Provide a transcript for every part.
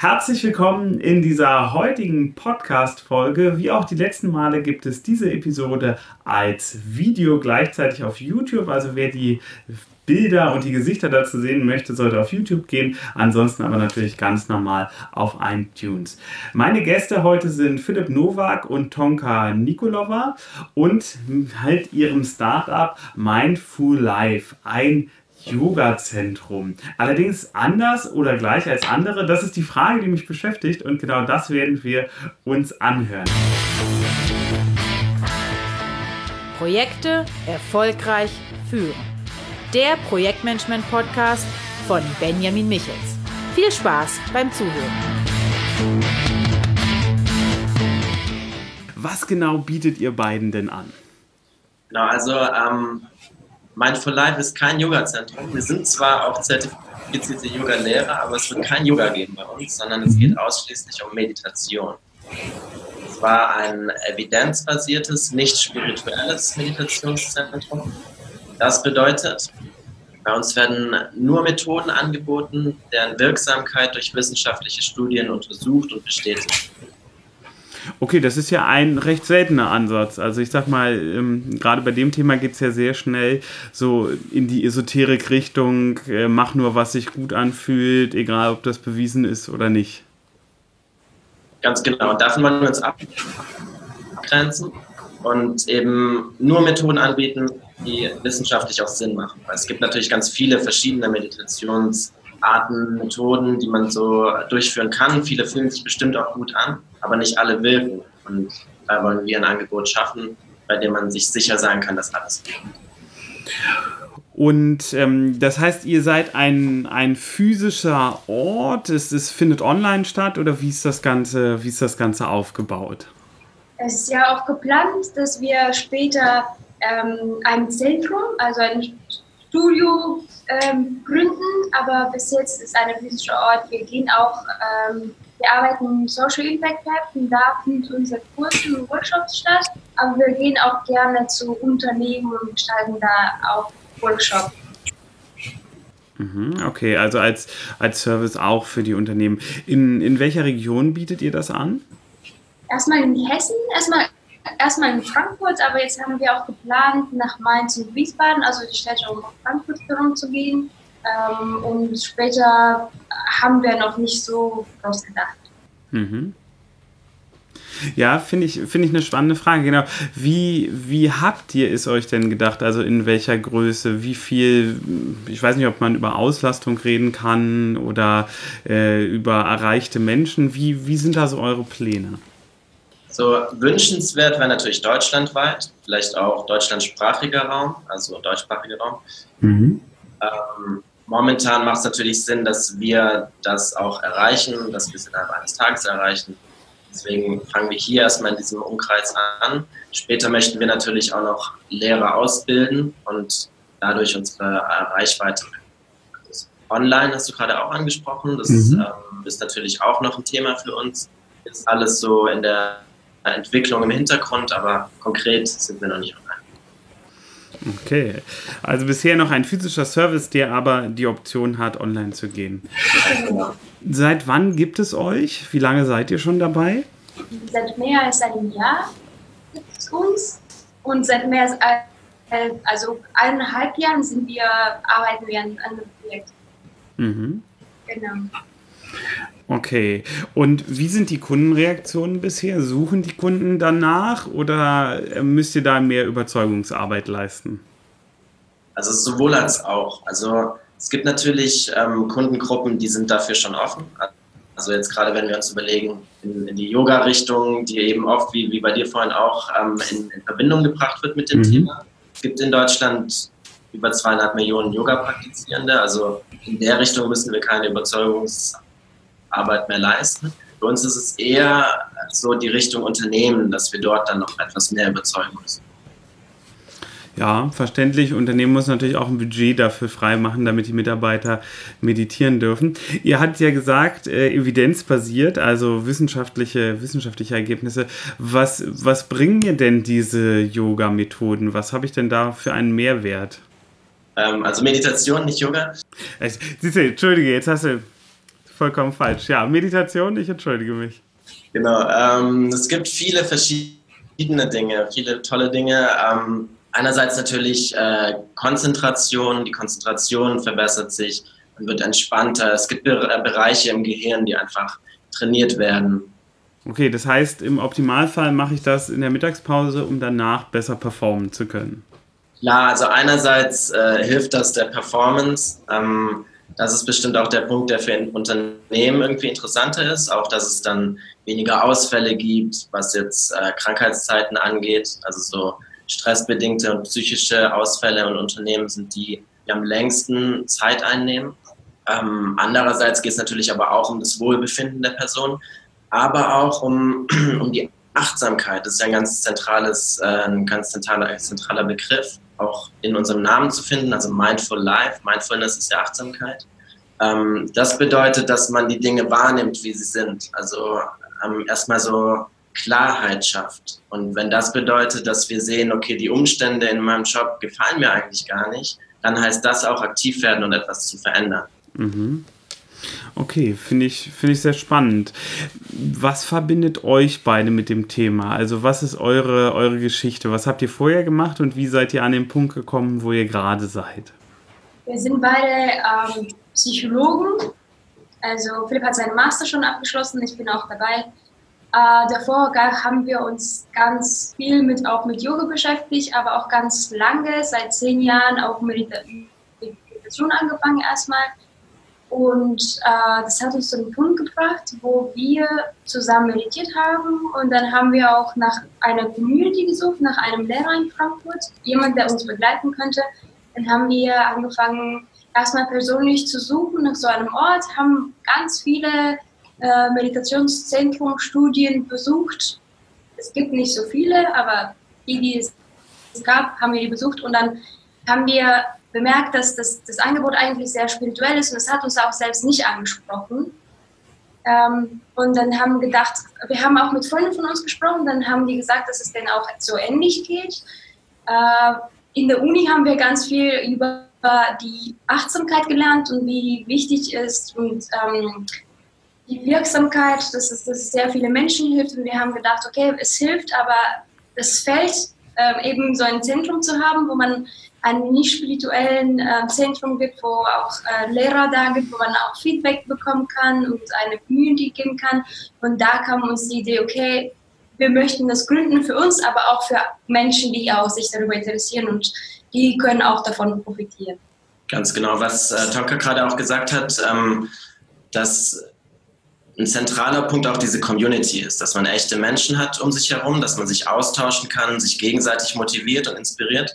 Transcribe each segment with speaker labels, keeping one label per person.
Speaker 1: Herzlich willkommen in dieser heutigen Podcast-Folge. Wie auch die letzten Male gibt es diese Episode als Video gleichzeitig auf YouTube. Also wer die Bilder und die Gesichter dazu sehen möchte, sollte auf YouTube gehen. Ansonsten aber natürlich ganz normal auf iTunes. Meine Gäste heute sind Philipp Nowak und Tonka Nikolova und halt ihrem Startup Mindful Life. Ein Yoga-Zentrum. Allerdings anders oder gleich als andere, das ist die Frage, die mich beschäftigt und genau das werden wir uns anhören.
Speaker 2: Projekte erfolgreich führen. Der Projektmanagement-Podcast von Benjamin Michels. Viel Spaß beim Zuhören.
Speaker 1: Was genau bietet ihr beiden denn an?
Speaker 3: Genau, also ähm, Mindful Life ist kein Yoga-Zentrum. Wir sind zwar auch zertifizierte Yoga-Lehrer, aber es wird kein Yoga geben bei uns, sondern es geht ausschließlich um Meditation. Es war ein evidenzbasiertes, nicht spirituelles Meditationszentrum. Das bedeutet, bei uns werden nur Methoden angeboten, deren Wirksamkeit durch wissenschaftliche Studien untersucht und bestätigt
Speaker 1: Okay, das ist ja ein recht seltener Ansatz. Also ich sag mal, ähm, gerade bei dem Thema geht es ja sehr schnell so in die Esoterik-Richtung, äh, mach nur, was sich gut anfühlt, egal ob das bewiesen ist oder nicht.
Speaker 3: Ganz genau. Davon wollen wir uns abgrenzen und eben nur Methoden anbieten, die wissenschaftlich auch Sinn machen. Weil es gibt natürlich ganz viele verschiedene Meditations- Arten, Methoden, die man so durchführen kann. Viele fühlen sich bestimmt auch gut an, aber nicht alle wirken. Und da wollen wir ein Angebot schaffen, bei dem man sich sicher sein kann, dass alles wirkt.
Speaker 1: Und ähm, das heißt, ihr seid ein, ein physischer Ort, es, es findet online statt oder wie ist das Ganze, wie ist das Ganze aufgebaut?
Speaker 4: Es ist ja auch geplant, dass wir später ähm, ein Zentrum, also ein Studio ähm, gründen, aber bis jetzt ist eine physische Ort. Wir gehen auch, ähm, wir arbeiten im Social Impact Lab und da findet unser Kurs und Workshops statt, aber wir gehen auch gerne zu Unternehmen und gestalten da auch Workshops.
Speaker 1: Mhm, okay, also als, als Service auch für die Unternehmen. In, in welcher Region bietet ihr das an?
Speaker 4: Erstmal in Hessen, erstmal erstmal in Frankfurt, aber jetzt haben wir auch geplant, nach Mainz und Wiesbaden, also die Städte um Frankfurt herum zu gehen. Ähm, und später haben wir noch nicht so groß gedacht. Mhm.
Speaker 1: Ja, finde ich, find ich eine spannende Frage. Genau. Wie, wie habt ihr es euch denn gedacht? Also in welcher Größe? Wie viel? Ich weiß nicht, ob man über Auslastung reden kann oder äh, über erreichte Menschen. Wie, wie sind da so eure Pläne?
Speaker 3: So wünschenswert wäre natürlich deutschlandweit, vielleicht auch deutschlandsprachiger Raum, also deutschsprachiger Raum. Mhm. Ähm, momentan macht es natürlich Sinn, dass wir das auch erreichen, dass wir es innerhalb eines Tages erreichen. Deswegen fangen wir hier erstmal in diesem Umkreis an. Später möchten wir natürlich auch noch Lehrer ausbilden und dadurch unsere Reichweite. Online hast du gerade auch angesprochen. Das mhm. ähm, ist natürlich auch noch ein Thema für uns. Ist alles so in der Entwicklung im Hintergrund, aber konkret sind wir noch nicht online.
Speaker 1: Okay, also bisher noch ein physischer Service, der aber die Option hat, online zu gehen. Genau. Seit wann gibt es euch? Wie lange seid ihr schon dabei?
Speaker 4: Seit mehr als einem Jahr gibt es uns und seit mehr als ein, also eineinhalb Jahren sind wir, arbeiten wir an einem Projekt. Mhm.
Speaker 1: Genau. Okay. Und wie sind die Kundenreaktionen bisher? Suchen die Kunden danach oder äh, müsst ihr da mehr Überzeugungsarbeit leisten?
Speaker 3: Also sowohl als auch. Also es gibt natürlich ähm, Kundengruppen, die sind dafür schon offen. Also jetzt gerade, wenn wir uns überlegen, in, in die Yoga-Richtung, die eben oft, wie, wie bei dir vorhin auch, ähm, in, in, Verbindung gebracht wird mit dem mhm. Thema. Es gibt in Deutschland über zweieinhalb Millionen Yoga-Praktizierende. Also in der Richtung müssen wir keine Überzeugungsarbeit Arbeit mehr leisten. Bei uns ist es eher so die Richtung Unternehmen, dass wir dort dann noch etwas mehr überzeugen müssen.
Speaker 1: Ja, verständlich. Unternehmen muss natürlich auch ein Budget dafür freimachen, damit die Mitarbeiter meditieren dürfen. Ihr habt ja gesagt, äh, evidenzbasiert, also wissenschaftliche, wissenschaftliche Ergebnisse. Was, was bringen mir denn diese Yoga-Methoden? Was habe ich denn da für einen Mehrwert?
Speaker 3: Ähm, also Meditation, nicht Yoga.
Speaker 1: Also, siehst du, Entschuldige, jetzt hast du vollkommen falsch. Ja, Meditation, ich entschuldige mich.
Speaker 3: Genau, ähm, es gibt viele verschiedene Dinge, viele tolle Dinge. Ähm, einerseits natürlich äh, Konzentration, die Konzentration verbessert sich, man wird entspannter. Es gibt Bereiche im Gehirn, die einfach trainiert werden.
Speaker 1: Okay, das heißt, im Optimalfall mache ich das in der Mittagspause, um danach besser performen zu können.
Speaker 3: Ja, also einerseits äh, hilft das der Performance. Ähm, das ist bestimmt auch der Punkt, der für ein Unternehmen irgendwie interessanter ist. Auch, dass es dann weniger Ausfälle gibt, was jetzt äh, Krankheitszeiten angeht. Also so stressbedingte und psychische Ausfälle und Unternehmen sind die, die am längsten Zeit einnehmen. Ähm, andererseits geht es natürlich aber auch um das Wohlbefinden der Person, aber auch um, um die Achtsamkeit. Das ist ja ein ganz zentrales, äh, ein ganz zentraler, zentraler Begriff, auch in unserem Namen zu finden. Also Mindful Life. Mindfulness ist ja Achtsamkeit. Ähm, das bedeutet, dass man die Dinge wahrnimmt, wie sie sind. Also ähm, erstmal so Klarheit schafft. Und wenn das bedeutet, dass wir sehen, okay, die Umstände in meinem Job gefallen mir eigentlich gar nicht, dann heißt das auch aktiv werden und etwas zu verändern.
Speaker 1: Mhm. Okay, finde ich, find ich sehr spannend. Was verbindet euch beide mit dem Thema? Also was ist eure, eure Geschichte? Was habt ihr vorher gemacht und wie seid ihr an den Punkt gekommen, wo ihr gerade seid?
Speaker 4: Wir sind beide ähm, Psychologen. Also Philipp hat seinen Master schon abgeschlossen, ich bin auch dabei. Äh, davor haben wir uns ganz viel mit, auch mit Yoga beschäftigt, aber auch ganz lange, seit zehn Jahren auch Meditation angefangen erstmal. Und äh, das hat uns zu einem Punkt gebracht, wo wir zusammen meditiert haben. Und dann haben wir auch nach einer Community gesucht, nach einem Lehrer in Frankfurt, jemand, der uns begleiten könnte. Dann haben wir angefangen, erstmal persönlich zu suchen nach so einem Ort, haben ganz viele äh, Meditationszentrum, Studien besucht. Es gibt nicht so viele, aber die, die es gab, haben wir die besucht. Und dann haben wir bemerkt, dass das, das Angebot eigentlich sehr spirituell ist und es hat uns auch selbst nicht angesprochen. Ähm, und dann haben gedacht, wir haben auch mit Freunden von uns gesprochen, dann haben die gesagt, dass es denen auch so ähnlich geht. Äh, in der Uni haben wir ganz viel über die Achtsamkeit gelernt und wie wichtig ist und ähm, die Wirksamkeit, dass es, dass es sehr viele Menschen hilft. Und wir haben gedacht, okay, es hilft, aber es fällt äh, eben so ein Zentrum zu haben, wo man ein nicht spirituellen äh, Zentrum gibt, wo auch äh, Lehrer da gibt, wo man auch Feedback bekommen kann und eine Community geben kann. Und da kam uns die Idee, okay, wir möchten das gründen für uns, aber auch für Menschen, die auch sich darüber interessieren und die können auch davon profitieren.
Speaker 3: Ganz genau, was äh, Tonka gerade auch gesagt hat, ähm, dass ein zentraler Punkt auch diese Community ist, dass man echte Menschen hat um sich herum, dass man sich austauschen kann, sich gegenseitig motiviert und inspiriert.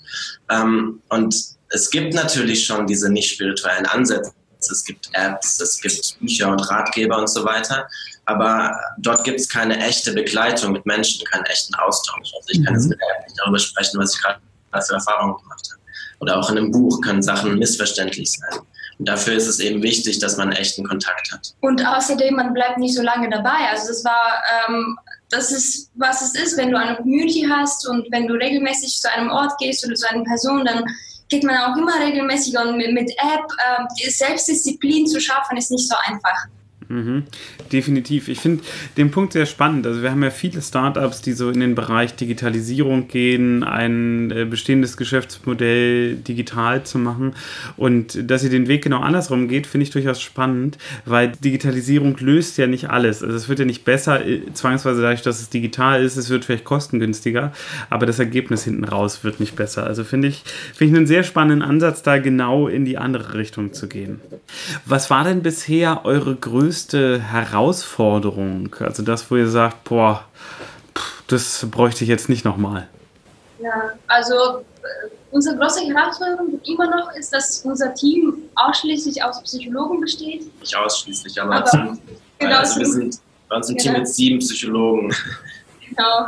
Speaker 3: Ähm, und es gibt natürlich schon diese nicht spirituellen Ansätze. Es gibt Apps, es gibt Bücher und Ratgeber und so weiter. Aber dort gibt es keine echte Begleitung mit Menschen, keinen echten Austausch. Also ich kann jetzt mhm. mit der App nicht darüber sprechen, was ich gerade für Erfahrungen gemacht habe. Oder auch in einem Buch können Sachen missverständlich sein. Dafür ist es eben wichtig, dass man echten Kontakt hat.
Speaker 4: Und außerdem, man bleibt nicht so lange dabei. Also das war, ähm, das ist, was es ist, wenn du eine Community hast und wenn du regelmäßig zu einem Ort gehst oder zu einer Person, dann geht man auch immer regelmäßig und mit, mit App. Äh, Selbstdisziplin zu schaffen, ist nicht so einfach.
Speaker 1: Mhm, definitiv. Ich finde den Punkt sehr spannend. Also wir haben ja viele Startups, die so in den Bereich Digitalisierung gehen, ein äh, bestehendes Geschäftsmodell digital zu machen. Und dass ihr den Weg genau andersrum geht, finde ich durchaus spannend, weil Digitalisierung löst ja nicht alles. Also es wird ja nicht besser, äh, zwangsweise dadurch, dass es digital ist, es wird vielleicht kostengünstiger, aber das Ergebnis hinten raus wird nicht besser. Also finde ich, finde ich einen sehr spannenden Ansatz, da genau in die andere Richtung zu gehen. Was war denn bisher eure größte größte Herausforderung? Also das, wo ihr sagt, boah, das bräuchte ich jetzt nicht nochmal.
Speaker 4: Ja, also äh, unsere große Herausforderung immer noch ist, dass unser Team ausschließlich aus Psychologen besteht.
Speaker 3: Nicht ausschließlich, aber, aber zum, genau, also wir sind bei uns im Team mit sieben Psychologen.
Speaker 4: Genau.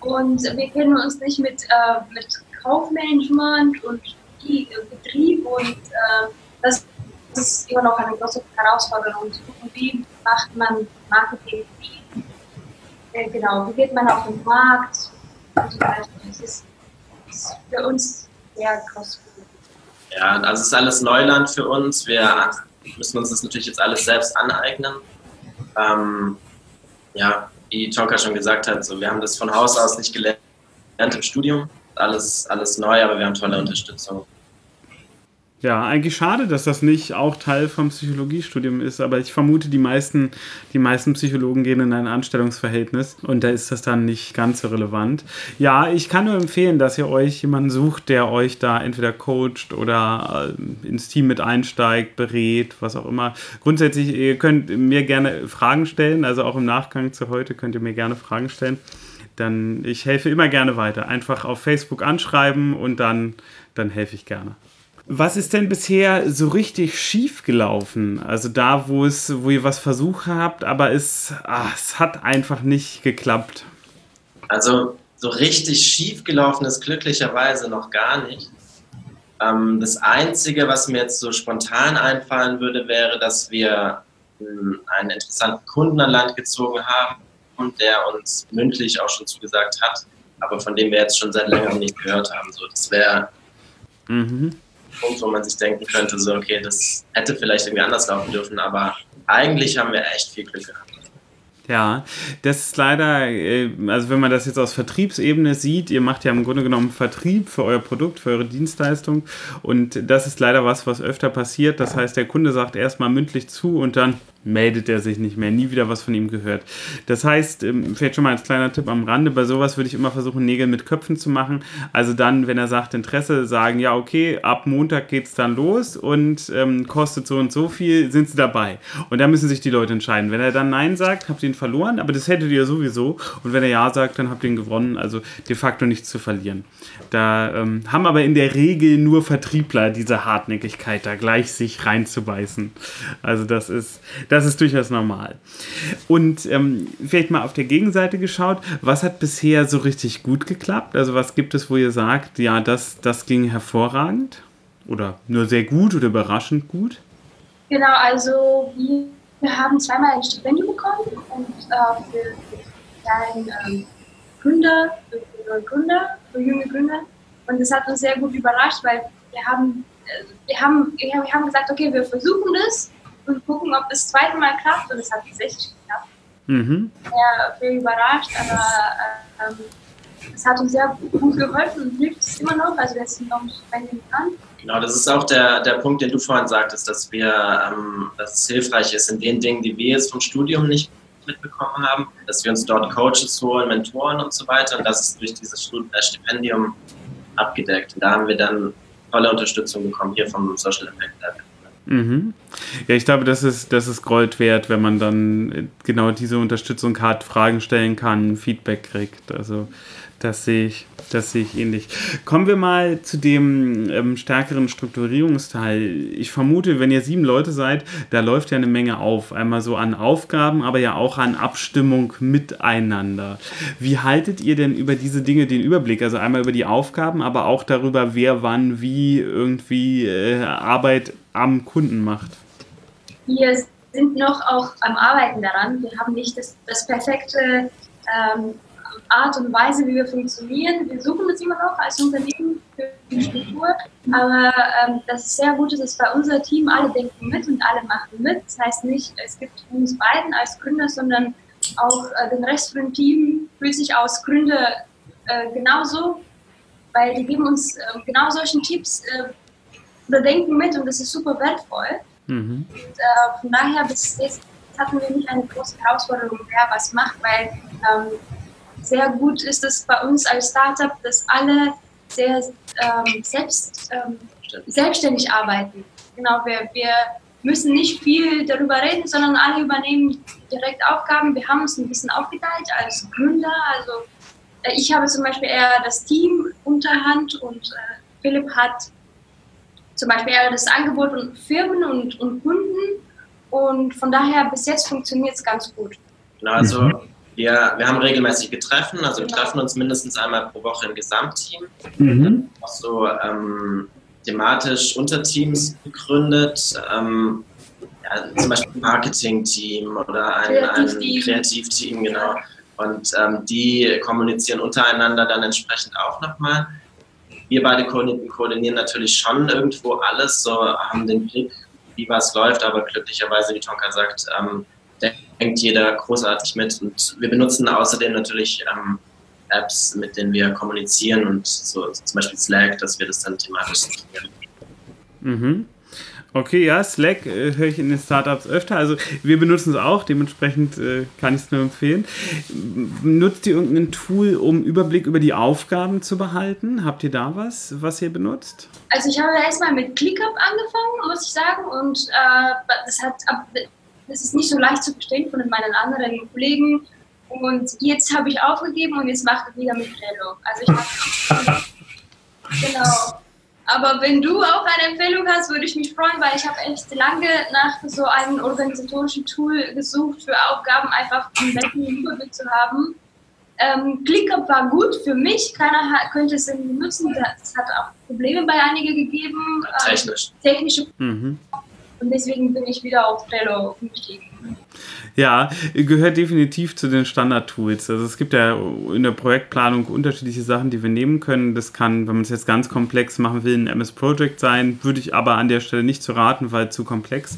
Speaker 4: Und wir kennen uns nicht mit, äh, mit Kaufmanagement und Betrieb und äh, das das ist immer noch eine große Herausforderung. Wie macht man Marketing? Wie, äh, genau, wie geht man auf den Markt? Und so weiter. Das ist, ist für uns sehr groß.
Speaker 3: Ja, also es ist alles Neuland für uns. Wir müssen uns das natürlich jetzt alles selbst aneignen. Ähm, ja, wie Tonka schon gesagt hat, so, wir haben das von Haus aus nicht gelernt im Studium. Alles, alles neu, aber wir haben tolle Unterstützung.
Speaker 1: Ja, eigentlich schade, dass das nicht auch Teil vom Psychologiestudium ist, aber ich vermute, die meisten, die meisten Psychologen gehen in ein Anstellungsverhältnis und da ist das dann nicht ganz so relevant. Ja, ich kann nur empfehlen, dass ihr euch jemanden sucht, der euch da entweder coacht oder äh, ins Team mit einsteigt, berät, was auch immer. Grundsätzlich, ihr könnt mir gerne Fragen stellen, also auch im Nachgang zu heute könnt ihr mir gerne Fragen stellen. Dann, ich helfe immer gerne weiter. Einfach auf Facebook anschreiben und dann, dann helfe ich gerne. Was ist denn bisher so richtig schief gelaufen? Also da, wo es, wo ihr was versucht habt, aber es, ach, es hat einfach nicht geklappt.
Speaker 3: Also so richtig schief gelaufen ist glücklicherweise noch gar nicht. Ähm, das Einzige, was mir jetzt so spontan einfallen würde, wäre, dass wir hm, einen interessanten Kunden an Land gezogen haben und der uns mündlich auch schon zugesagt hat, aber von dem wir jetzt schon seit längerem nicht gehört haben. So, das wäre mhm. Punkt, wo man sich denken könnte, so, okay, das hätte vielleicht irgendwie anders laufen dürfen, aber eigentlich haben wir echt viel Glück gehabt.
Speaker 1: Ja, das ist leider, äh, also wenn man das jetzt aus Vertriebsebene sieht, ihr macht ja im Grunde genommen Vertrieb für euer Produkt, für eure Dienstleistung und das ist leider was, was öfter passiert. Das heißt, der Kunde sagt erstmal mündlich zu und dann meldet er sich nicht mehr, nie wieder was von ihm gehört. Das heißt, ähm, vielleicht schon mal als kleiner Tipp am Rande, bei sowas würde ich immer versuchen, Nägel mit Köpfen zu machen. Also dann, wenn er sagt Interesse, sagen, ja, okay, ab Montag geht es dann los und ähm, kostet so und so viel, sind sie dabei. Und da müssen sich die Leute entscheiden. Wenn er dann Nein sagt, habt ihr ihn verloren, aber das hättet ihr sowieso. Und wenn er Ja sagt, dann habt ihr ihn gewonnen, also de facto nichts zu verlieren. Da ähm, haben aber in der Regel nur Vertriebler diese Hartnäckigkeit, da gleich sich reinzubeißen. Also das ist das ist durchaus normal. Und ähm, vielleicht mal auf der Gegenseite geschaut, was hat bisher so richtig gut geklappt? Also was gibt es, wo ihr sagt, ja, das, das ging hervorragend? Oder nur sehr gut oder überraschend gut?
Speaker 4: Genau, also wir haben zweimal ein Stipendium bekommen und äh, für, für ähm, Gründer, für, für Gründer, für junge Gründer. Und das hat uns sehr gut überrascht, weil wir haben, äh, wir haben, wir haben gesagt, okay, wir versuchen das und gucken, ob das zweite Mal klappt. Und es hat tatsächlich geklappt. Mhm. Ja, wir überrascht, aber ähm, es hat uns sehr gut geholfen und hilft es immer noch. Also wir sind noch nicht Stipendium dran.
Speaker 3: Genau, das ist auch der, der Punkt, den du vorhin sagtest, dass wir, ähm, dass es hilfreich ist in den Dingen, die wir jetzt vom Studium nicht mitbekommen haben, dass wir uns dort Coaches holen, Mentoren und so weiter und das ist durch dieses Stipendium abgedeckt. Und da haben wir dann tolle Unterstützung bekommen hier vom Social Impact Lab.
Speaker 1: Mhm. Ja, ich glaube, das ist, das ist Gold wert, wenn man dann genau diese Unterstützung hat, Fragen stellen kann, Feedback kriegt. Also das sehe ich, das sehe ich ähnlich. Kommen wir mal zu dem ähm, stärkeren Strukturierungsteil. Ich vermute, wenn ihr sieben Leute seid, da läuft ja eine Menge auf. Einmal so an Aufgaben, aber ja auch an Abstimmung miteinander. Wie haltet ihr denn über diese Dinge den Überblick? Also einmal über die Aufgaben, aber auch darüber, wer wann wie irgendwie äh, Arbeit am Kunden macht?
Speaker 4: Wir sind noch auch am Arbeiten daran. Wir haben nicht das, das perfekte ähm, Art und Weise, wie wir funktionieren. Wir suchen das immer noch als Unternehmen für die Struktur, aber ähm, das ist sehr gut, dass bei unser Team alle denken mit und alle machen mit. Das heißt nicht, es gibt uns beiden als Gründer, sondern auch äh, den Rest von dem Team fühlt sich als Gründer äh, genauso, weil die geben uns äh, genau solchen Tipps äh, oder denken mit und das ist super wertvoll. Mhm. Und, äh, von daher bis jetzt hatten wir nicht eine große Herausforderung, wer was macht, weil ähm, sehr gut ist es bei uns als Startup, dass alle sehr ähm, selbst, ähm, selbstständig arbeiten. Genau, wir, wir müssen nicht viel darüber reden, sondern alle übernehmen direkt Aufgaben. Wir haben uns ein bisschen aufgeteilt als Gründer. Also äh, ich habe zum Beispiel eher das Team Unterhand und äh, Philipp hat zum Beispiel eher das Angebot und Firmen und, und Kunden. Und von daher bis jetzt funktioniert es ganz gut.
Speaker 3: Genau, also mhm. Wir, wir haben regelmäßig Getreffen, also wir treffen uns mindestens einmal pro Woche im Gesamtteam. Mhm. Auch so ähm, thematisch Unterteams gegründet. Ähm, ja, zum Beispiel ein Marketing-Team oder ein, Kreativteam. ein Kreativteam, genau. Und ähm, die kommunizieren untereinander dann entsprechend auch nochmal. Wir beide koordinieren natürlich schon irgendwo alles, so haben den Blick wie was läuft, aber glücklicherweise, wie Tonka sagt, ähm, denkt jeder großartig mit. Und wir benutzen außerdem natürlich ähm, Apps, mit denen wir kommunizieren und so zum Beispiel Slack, dass wir das dann thematisch.
Speaker 1: Mhm. Okay, ja, Slack äh, höre ich in den Startups öfter. Also wir benutzen es auch, dementsprechend äh, kann ich es nur empfehlen. Nutzt ihr irgendein Tool, um Überblick über die Aufgaben zu behalten? Habt ihr da was, was ihr benutzt?
Speaker 4: Also ich habe erstmal mit ClickUp angefangen, muss ich sagen. Und äh, das, hat, das ist nicht so leicht zu verstehen von meinen anderen Kollegen. Und jetzt habe ich aufgegeben und jetzt mache ich wieder mit Trello. Also ich mache genau. Aber wenn du auch eine Empfehlung hast, würde ich mich freuen, weil ich habe echt lange nach so einem organisatorischen Tool gesucht für Aufgaben, einfach einen besseren Überblick zu haben. Ähm, ClickUp war gut für mich, keiner könnte es irgendwie nutzen. Es hat auch Probleme bei einigen gegeben.
Speaker 3: Technisch.
Speaker 4: Ähm, technische. Mhm. Und deswegen bin ich wieder auf Trello umgestiegen.
Speaker 1: Ja, gehört definitiv zu den Standard-Tools. Also es gibt ja in der Projektplanung unterschiedliche Sachen, die wir nehmen können. Das kann, wenn man es jetzt ganz komplex machen will, ein MS Project sein, würde ich aber an der Stelle nicht zu raten, weil zu komplex.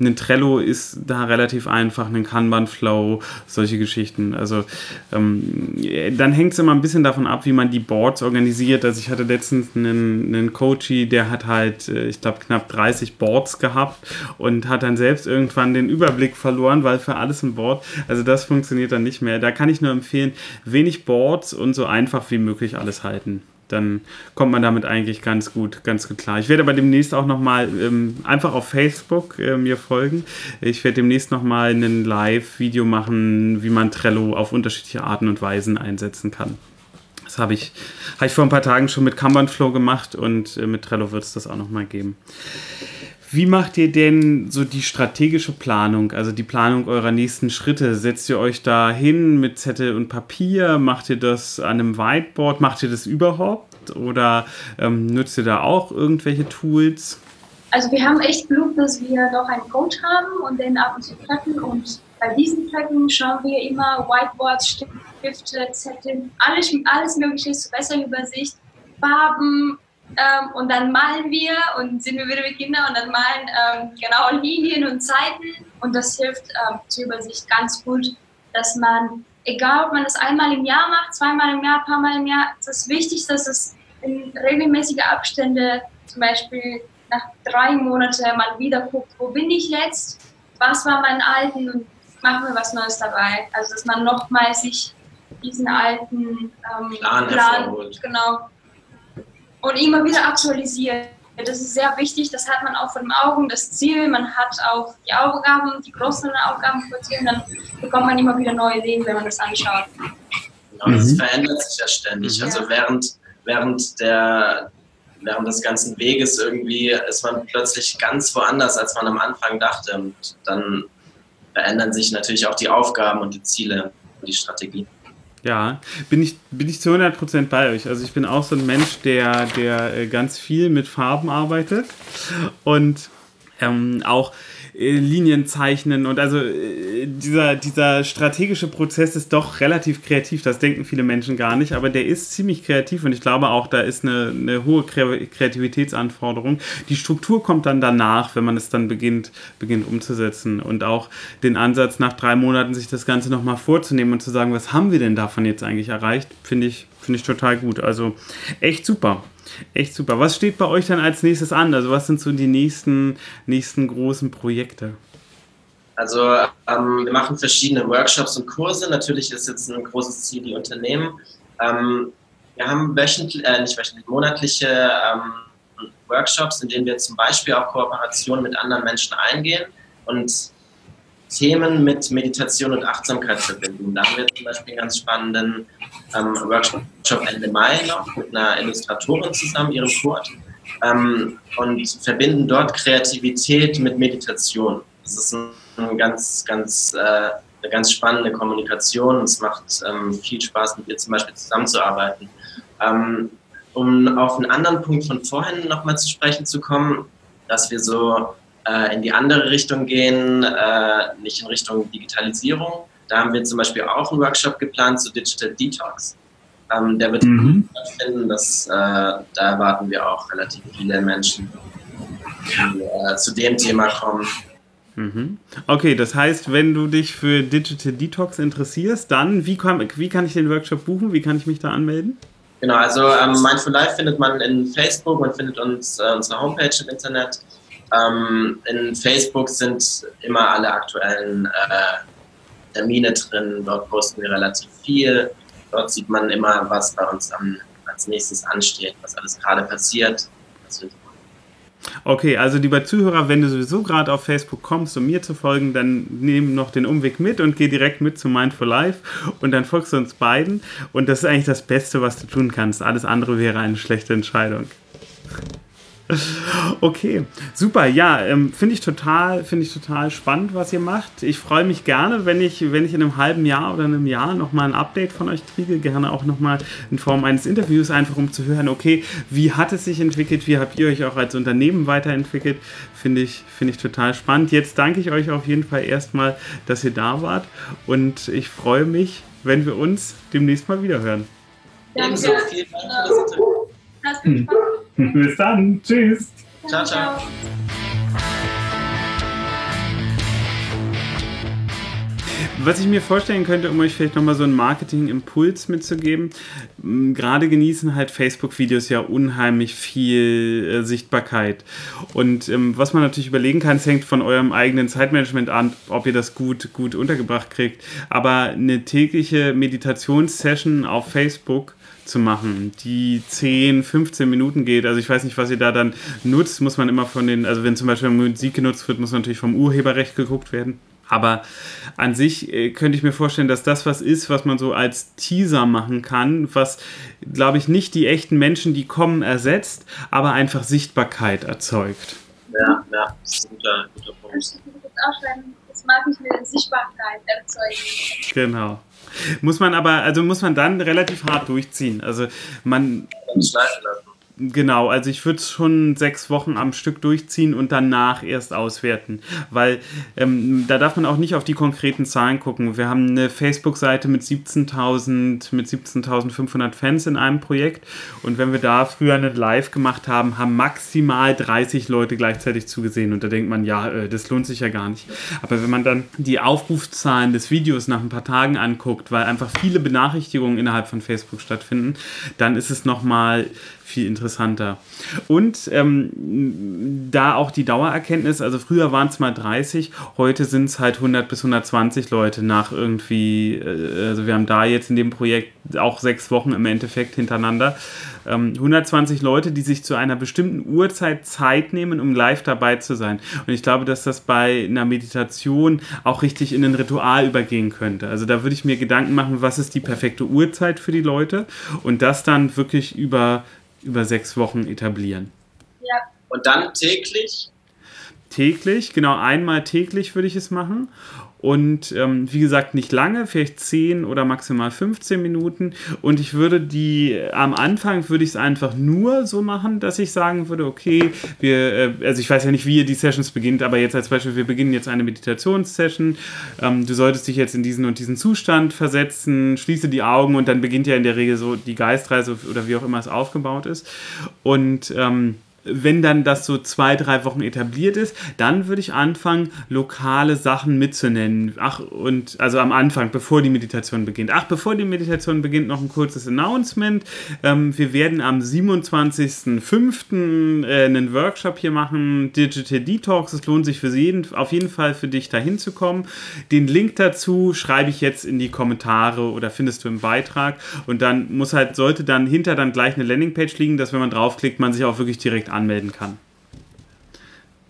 Speaker 1: Ein Trello ist da relativ einfach, ein Kanban-Flow, solche Geschichten. Also ähm, dann hängt es immer ein bisschen davon ab, wie man die Boards organisiert. Also ich hatte letztens einen, einen Coachy, der hat halt, äh, ich glaube, knapp 30 Boards gehabt und hat dann selbst irgendwann den Überblick verloren, weil für alles ein Board, also das funktioniert dann nicht mehr. Da kann ich nur empfehlen, wenig Boards und so einfach wie möglich alles halten dann kommt man damit eigentlich ganz gut, ganz gut klar. Ich werde aber demnächst auch nochmal ähm, einfach auf Facebook äh, mir folgen. Ich werde demnächst nochmal ein Live-Video machen, wie man Trello auf unterschiedliche Arten und Weisen einsetzen kann. Das habe ich, hab ich vor ein paar Tagen schon mit Kanban Flow gemacht und äh, mit Trello wird es das auch nochmal geben. Wie macht ihr denn so die strategische Planung, also die Planung eurer nächsten Schritte? Setzt ihr euch da hin mit Zettel und Papier? Macht ihr das an einem Whiteboard? Macht ihr das überhaupt? Oder ähm, nutzt ihr da auch irgendwelche Tools?
Speaker 4: Also wir haben echt Glück, dass wir noch einen Coach haben und den ab und zu treffen. Und bei diesen Treffen schauen wir immer Whiteboards, Stifte, Zettel, alles, alles Mögliche zur besseren Übersicht, Farben, ähm, und dann malen wir und sind wir wieder mit Kindern und dann malen ähm, genau Linien und Zeiten. Und das hilft ähm, zur Übersicht ganz gut, dass man, egal ob man das einmal im Jahr macht, zweimal im Jahr, ein paar Mal im Jahr, es ist wichtig, dass es in regelmäßigen Abständen, zum Beispiel nach drei Monaten, man wieder guckt, wo bin ich jetzt, was war mein alten und machen wir was Neues dabei. Also dass man nochmal sich diesen alten ähm, Plan, Plan genau, und immer wieder aktualisieren. Das ist sehr wichtig, das hat man auch vor den Augen, das Ziel, man hat auch die Aufgaben, die großen Aufgaben vor Ziel, dann bekommt man immer wieder neue Ideen, wenn man das anschaut.
Speaker 3: Genau, das mhm. verändert sich ja ständig. Mhm. Also während, während, der, während des ganzen Weges irgendwie ist man plötzlich ganz woanders, als man am Anfang dachte. Und dann verändern sich natürlich auch die Aufgaben und die Ziele und die Strategie.
Speaker 1: Ja, bin ich, bin ich zu 100% bei euch. Also ich bin auch so ein Mensch, der, der äh, ganz viel mit Farben arbeitet und ähm, auch Linien zeichnen und also äh, dieser, dieser strategische Prozess ist doch relativ kreativ, das denken viele Menschen gar nicht, aber der ist ziemlich kreativ und ich glaube auch, da ist eine, eine hohe Kreativitätsanforderung. Die Struktur kommt dann danach, wenn man es dann beginnt, beginnt umzusetzen und auch den Ansatz nach drei Monaten sich das Ganze nochmal vorzunehmen und zu sagen, was haben wir denn davon jetzt eigentlich erreicht, finde ich, finde ich total gut. Also echt super. Echt super. Was steht bei euch dann als nächstes an? Also was sind so die nächsten, nächsten großen Projekte?
Speaker 3: Also ähm, wir machen verschiedene Workshops und Kurse. Natürlich ist jetzt ein großes Ziel die Unternehmen. Ähm, wir haben wöchentlich, äh, nicht wöchentlich, monatliche ähm, Workshops, in denen wir zum Beispiel auch Kooperationen mit anderen Menschen eingehen und Themen mit Meditation und Achtsamkeit verbinden. Da haben wir zum Beispiel einen ganz spannenden ähm, Workshop Ende Mai noch mit einer Illustratorin zusammen, ihrem Kurt, ähm, und verbinden dort Kreativität mit Meditation. Das ist ein, ein ganz, ganz, äh, eine ganz spannende Kommunikation. Es macht ähm, viel Spaß, mit ihr zum Beispiel zusammenzuarbeiten. Ähm, um auf einen anderen Punkt von vorhin nochmal zu sprechen zu kommen, dass wir so äh, in die andere Richtung gehen, äh, nicht in Richtung Digitalisierung. Da haben wir zum Beispiel auch einen Workshop geplant zu Digital Detox. Ähm, der wird mhm. stattfinden. Das, äh, da erwarten wir auch relativ viele Menschen. die äh, zu dem Thema kommen.
Speaker 1: Mhm. Okay, das heißt, wenn du dich für Digital Detox interessierst, dann wie kann, wie kann ich den Workshop buchen? Wie kann ich mich da anmelden?
Speaker 3: Genau, also ähm, Mindful Life findet man in Facebook, man findet uns äh, unsere Homepage im Internet. Ähm, in Facebook sind immer alle aktuellen äh, Termine drin, dort posten wir relativ viel. Dort sieht man immer, was bei uns am, als nächstes ansteht, was alles gerade passiert.
Speaker 1: Okay, also lieber Zuhörer, wenn du sowieso gerade auf Facebook kommst, um mir zu folgen, dann nimm noch den Umweg mit und geh direkt mit zu Mindful Life und dann folgst du uns beiden. Und das ist eigentlich das Beste, was du tun kannst. Alles andere wäre eine schlechte Entscheidung. Okay, super. Ja, ähm, finde ich total, finde ich total spannend, was ihr macht. Ich freue mich gerne, wenn ich, wenn ich in einem halben Jahr oder einem Jahr nochmal ein Update von euch kriege. Gerne auch nochmal in Form eines Interviews, einfach um zu hören, okay, wie hat es sich entwickelt? Wie habt ihr euch auch als Unternehmen weiterentwickelt? Finde ich, finde ich total spannend. Jetzt danke ich euch auf jeden Fall erstmal, dass ihr da wart und ich freue mich, wenn wir uns demnächst mal wieder hören.
Speaker 3: Ebenso, vielen Dank für das Interview.
Speaker 1: Bis dann. Tschüss.
Speaker 3: Ciao, ciao.
Speaker 1: Was ich mir vorstellen könnte, um euch vielleicht nochmal so einen Marketing-Impuls mitzugeben, gerade genießen halt Facebook-Videos ja unheimlich viel äh, Sichtbarkeit. Und ähm, was man natürlich überlegen kann, es hängt von eurem eigenen Zeitmanagement an, ob ihr das gut, gut untergebracht kriegt. Aber eine tägliche Meditationssession auf Facebook zu machen, die 10, 15 Minuten geht. Also ich weiß nicht, was ihr da dann nutzt, muss man immer von den, also wenn zum Beispiel Musik genutzt wird, muss natürlich vom Urheberrecht geguckt werden. Aber an sich äh, könnte ich mir vorstellen, dass das was ist, was man so als Teaser machen kann, was, glaube ich, nicht die echten Menschen, die kommen, ersetzt, aber einfach Sichtbarkeit erzeugt.
Speaker 3: Ja, ja, das ist ein guter, guter Punkt.
Speaker 4: Das mag ich mit Sichtbarkeit erzeugen.
Speaker 1: Genau. Muss man aber, also muss man dann relativ hart durchziehen. Also man.
Speaker 3: Schleifen lassen.
Speaker 1: Genau, also ich würde es schon sechs Wochen am Stück durchziehen und danach erst auswerten, weil ähm, da darf man auch nicht auf die konkreten Zahlen gucken. Wir haben eine Facebook-Seite mit 17.000 mit 17.500 Fans in einem Projekt und wenn wir da früher eine Live gemacht haben, haben maximal 30 Leute gleichzeitig zugesehen und da denkt man, ja, äh, das lohnt sich ja gar nicht. Aber wenn man dann die Aufrufzahlen des Videos nach ein paar Tagen anguckt, weil einfach viele Benachrichtigungen innerhalb von Facebook stattfinden, dann ist es nochmal viel interessanter. Und ähm, da auch die Dauererkenntnis, also früher waren es mal 30, heute sind es halt 100 bis 120 Leute nach irgendwie, äh, also wir haben da jetzt in dem Projekt auch sechs Wochen im Endeffekt hintereinander. Ähm, 120 Leute, die sich zu einer bestimmten Uhrzeit Zeit nehmen, um live dabei zu sein. Und ich glaube, dass das bei einer Meditation auch richtig in ein Ritual übergehen könnte. Also da würde ich mir Gedanken machen, was ist die perfekte Uhrzeit für die Leute und das dann wirklich über über sechs Wochen etablieren.
Speaker 3: Ja. Und dann täglich?
Speaker 1: Täglich, genau, einmal täglich würde ich es machen. Und ähm, wie gesagt, nicht lange, vielleicht 10 oder maximal 15 Minuten. Und ich würde die, am Anfang würde ich es einfach nur so machen, dass ich sagen würde, okay, wir, äh, also ich weiß ja nicht, wie ihr die Sessions beginnt, aber jetzt als Beispiel, wir beginnen jetzt eine Meditationssession. Ähm, du solltest dich jetzt in diesen und diesen Zustand versetzen, schließe die Augen und dann beginnt ja in der Regel so die Geistreise oder wie auch immer es aufgebaut ist. Und ähm, wenn dann das so zwei, drei Wochen etabliert ist, dann würde ich anfangen, lokale Sachen mitzunennen. Ach, und also am Anfang, bevor die Meditation beginnt. Ach, bevor die Meditation beginnt, noch ein kurzes Announcement. Ähm, wir werden am 27.05. Äh, einen Workshop hier machen, Digital Detox. Es lohnt sich für jeden, auf jeden Fall für dich dahin zu kommen. Den Link dazu schreibe ich jetzt in die Kommentare oder findest du im Beitrag. Und dann muss halt, sollte dann hinter dann gleich eine Landingpage liegen, dass wenn man draufklickt, man sich auch wirklich direkt anmelden kann.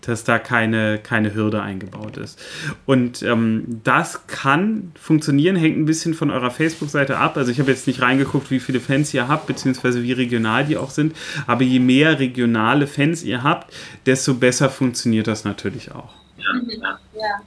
Speaker 1: Dass da keine, keine Hürde eingebaut ist. Und ähm, das kann funktionieren, hängt ein bisschen von eurer Facebook-Seite ab. Also ich habe jetzt nicht reingeguckt, wie viele Fans ihr habt, beziehungsweise wie regional die auch sind. Aber je mehr regionale Fans ihr habt, desto besser funktioniert das natürlich auch.
Speaker 3: Ja, ja.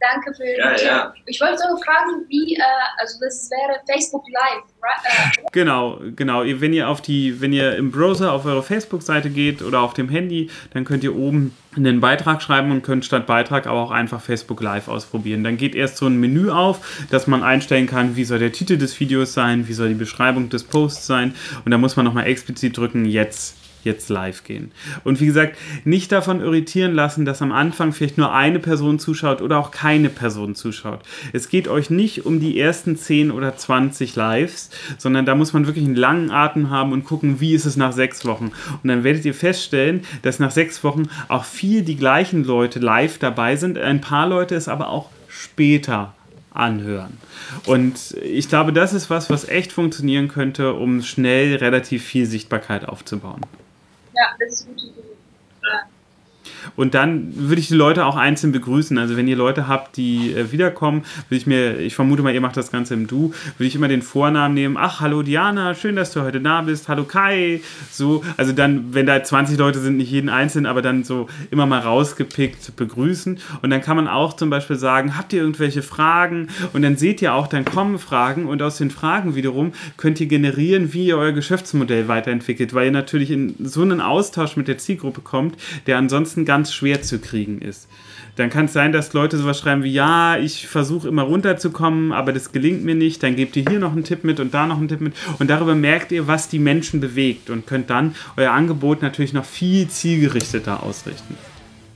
Speaker 4: Danke für
Speaker 3: ja,
Speaker 4: den
Speaker 3: ja.
Speaker 4: Ich wollte so fragen, wie, äh, also das wäre Facebook Live, right? Äh,
Speaker 1: genau, genau. Wenn ihr auf die, wenn ihr im Browser auf eure Facebook-Seite geht oder auf dem Handy, dann könnt ihr oben einen Beitrag schreiben und könnt statt Beitrag aber auch einfach Facebook Live ausprobieren. Dann geht erst so ein Menü auf, dass man einstellen kann, wie soll der Titel des Videos sein, wie soll die Beschreibung des Posts sein und da muss man nochmal explizit drücken, jetzt jetzt live gehen. Und wie gesagt, nicht davon irritieren lassen, dass am Anfang vielleicht nur eine Person zuschaut oder auch keine Person zuschaut. Es geht euch nicht um die ersten 10 oder 20 Lives, sondern da muss man wirklich einen langen Atem haben und gucken, wie ist es nach sechs Wochen. Und dann werdet ihr feststellen, dass nach sechs Wochen auch viel die gleichen Leute live dabei sind, ein paar Leute es aber auch später anhören. Und ich glaube, das ist was, was echt funktionieren könnte, um schnell relativ viel Sichtbarkeit aufzubauen.
Speaker 4: Ja, das ist gut. Ja.
Speaker 1: Und dann würde ich die Leute auch einzeln begrüßen. Also wenn ihr Leute habt, die äh, wiederkommen, würde ich mir, ich vermute mal, ihr macht das Ganze im Du, würde ich immer den Vornamen nehmen. Ach, hallo Diana, schön, dass du heute da bist. Hallo Kai. So, also dann, wenn da 20 Leute sind, nicht jeden einzeln, aber dann so immer mal rausgepickt begrüßen. Und dann kann man auch zum Beispiel sagen, habt ihr irgendwelche Fragen? Und dann seht ihr auch, dann kommen Fragen und aus den Fragen wiederum könnt ihr generieren, wie ihr euer Geschäftsmodell weiterentwickelt, weil ihr natürlich in so einen Austausch mit der Zielgruppe kommt, der ansonsten ganz schwer zu kriegen ist. Dann kann es sein, dass Leute sowas schreiben wie, ja, ich versuche immer runterzukommen, aber das gelingt mir nicht. Dann gebt ihr hier noch einen Tipp mit und da noch einen Tipp mit. Und darüber merkt ihr, was die Menschen bewegt und könnt dann euer Angebot natürlich noch viel zielgerichteter ausrichten.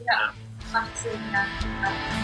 Speaker 4: Ja, macht Sinn, ja.